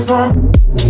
You're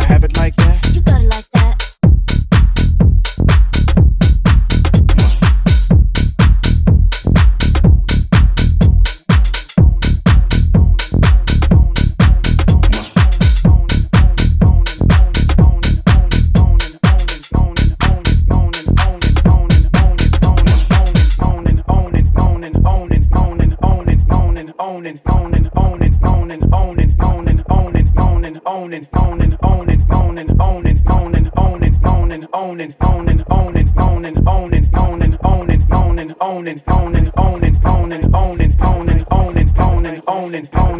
Like that. Can I have it like that? You got it like that. Owning, owning, owning, owning, owning, owning, owning, owning, owning, owning, owning, owning, owning, owning, owning, owning, owning, owning. on and on and on and on and on and on and on and on and on and on and on and on and on and on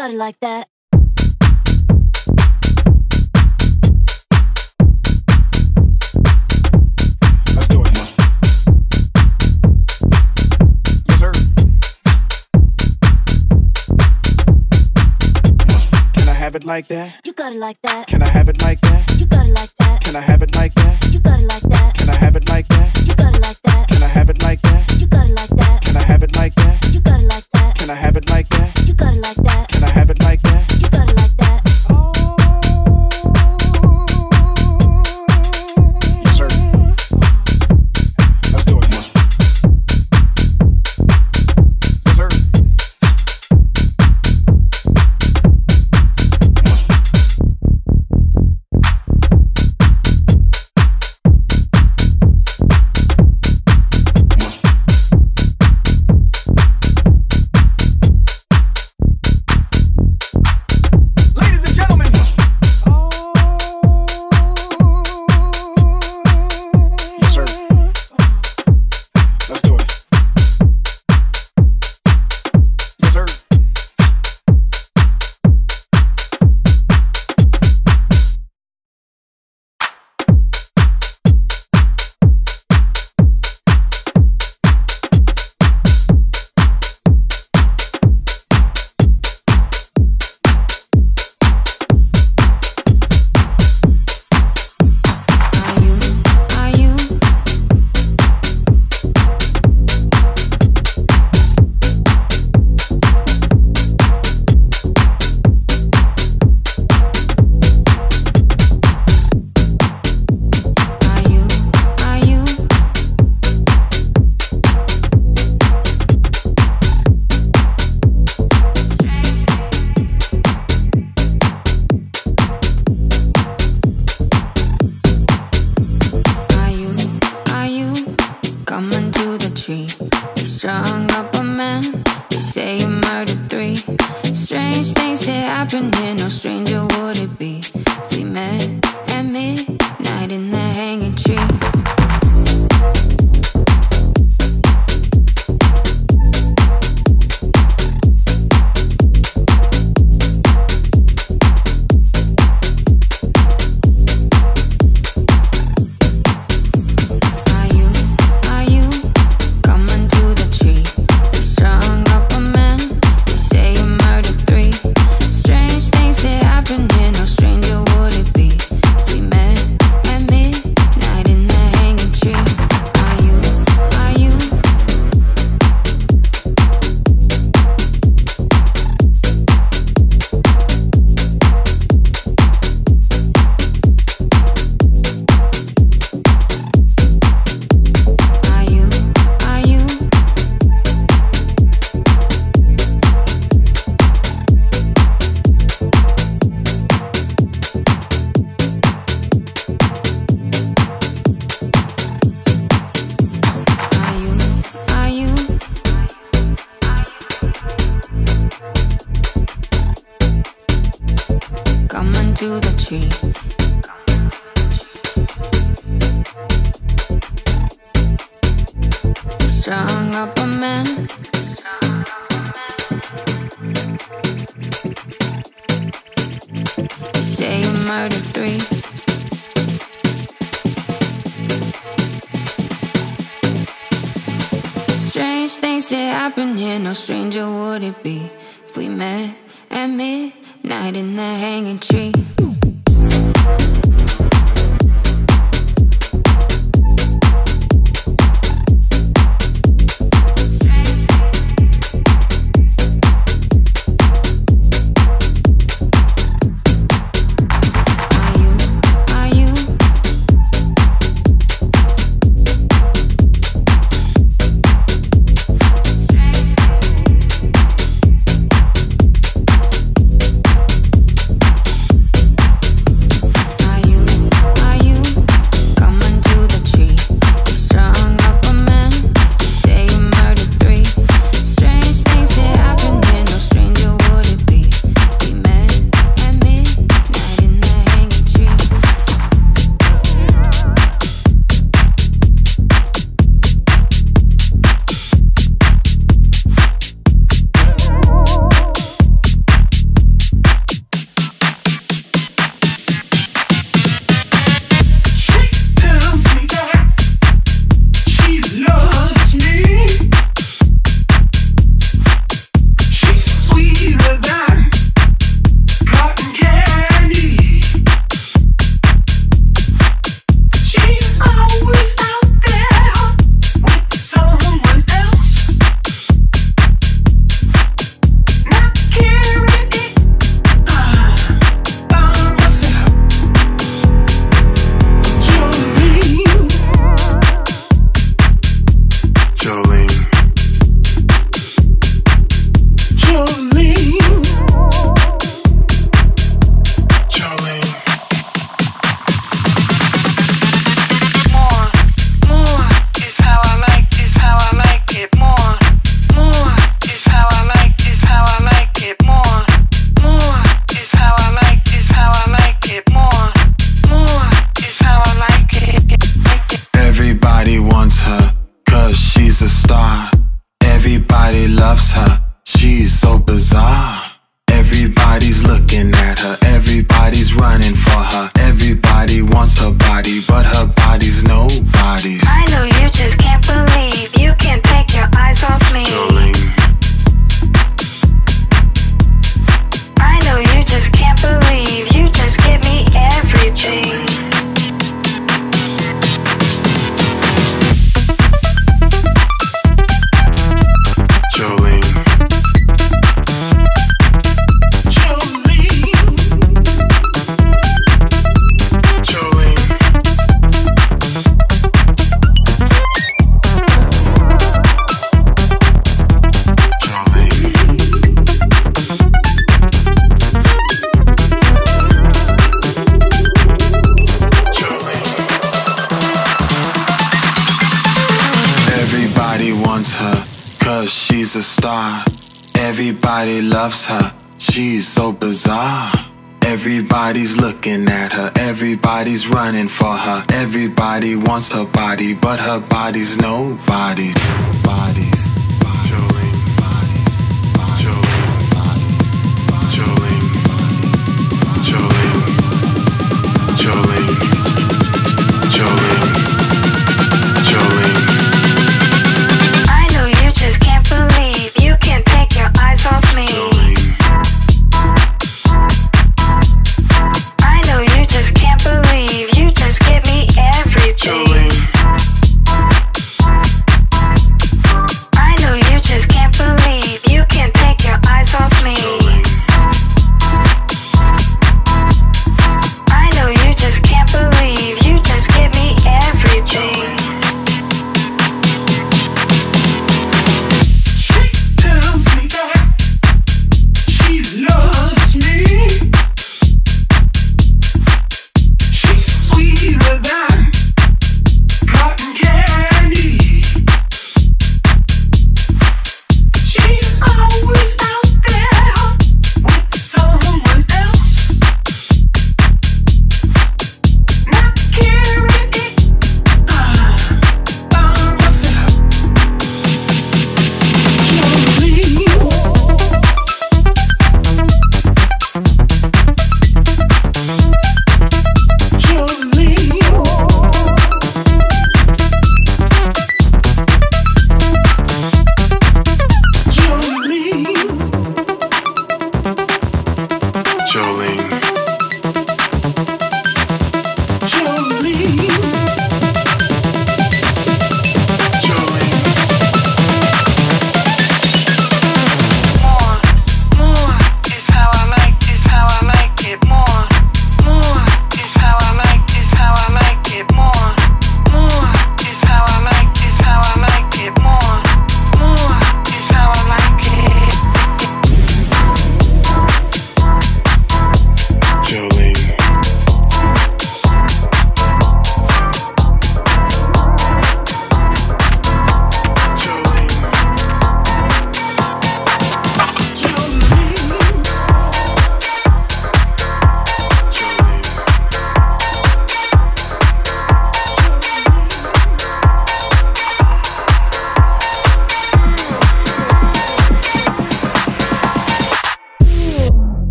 Got it like that. Let's it. Yes, sir. Can I have it like that? You got it like that. Can I have it like that? You got it like that. Can I have it like that? You got it like that. Can I have it like that? You got it like that. Can I have it like that? You got it like that. Can I have it like that? You got it like that. Can I have it like that?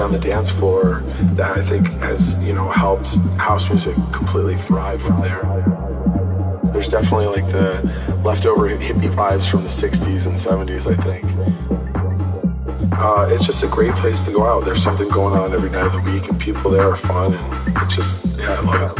on the dance floor that I think has, you know, helped house music completely thrive from there. There's definitely like the leftover hippie vibes from the 60s and 70s, I think. Uh, it's just a great place to go out. There's something going on every night of the week, and people there are fun, and it's just, yeah, I love it.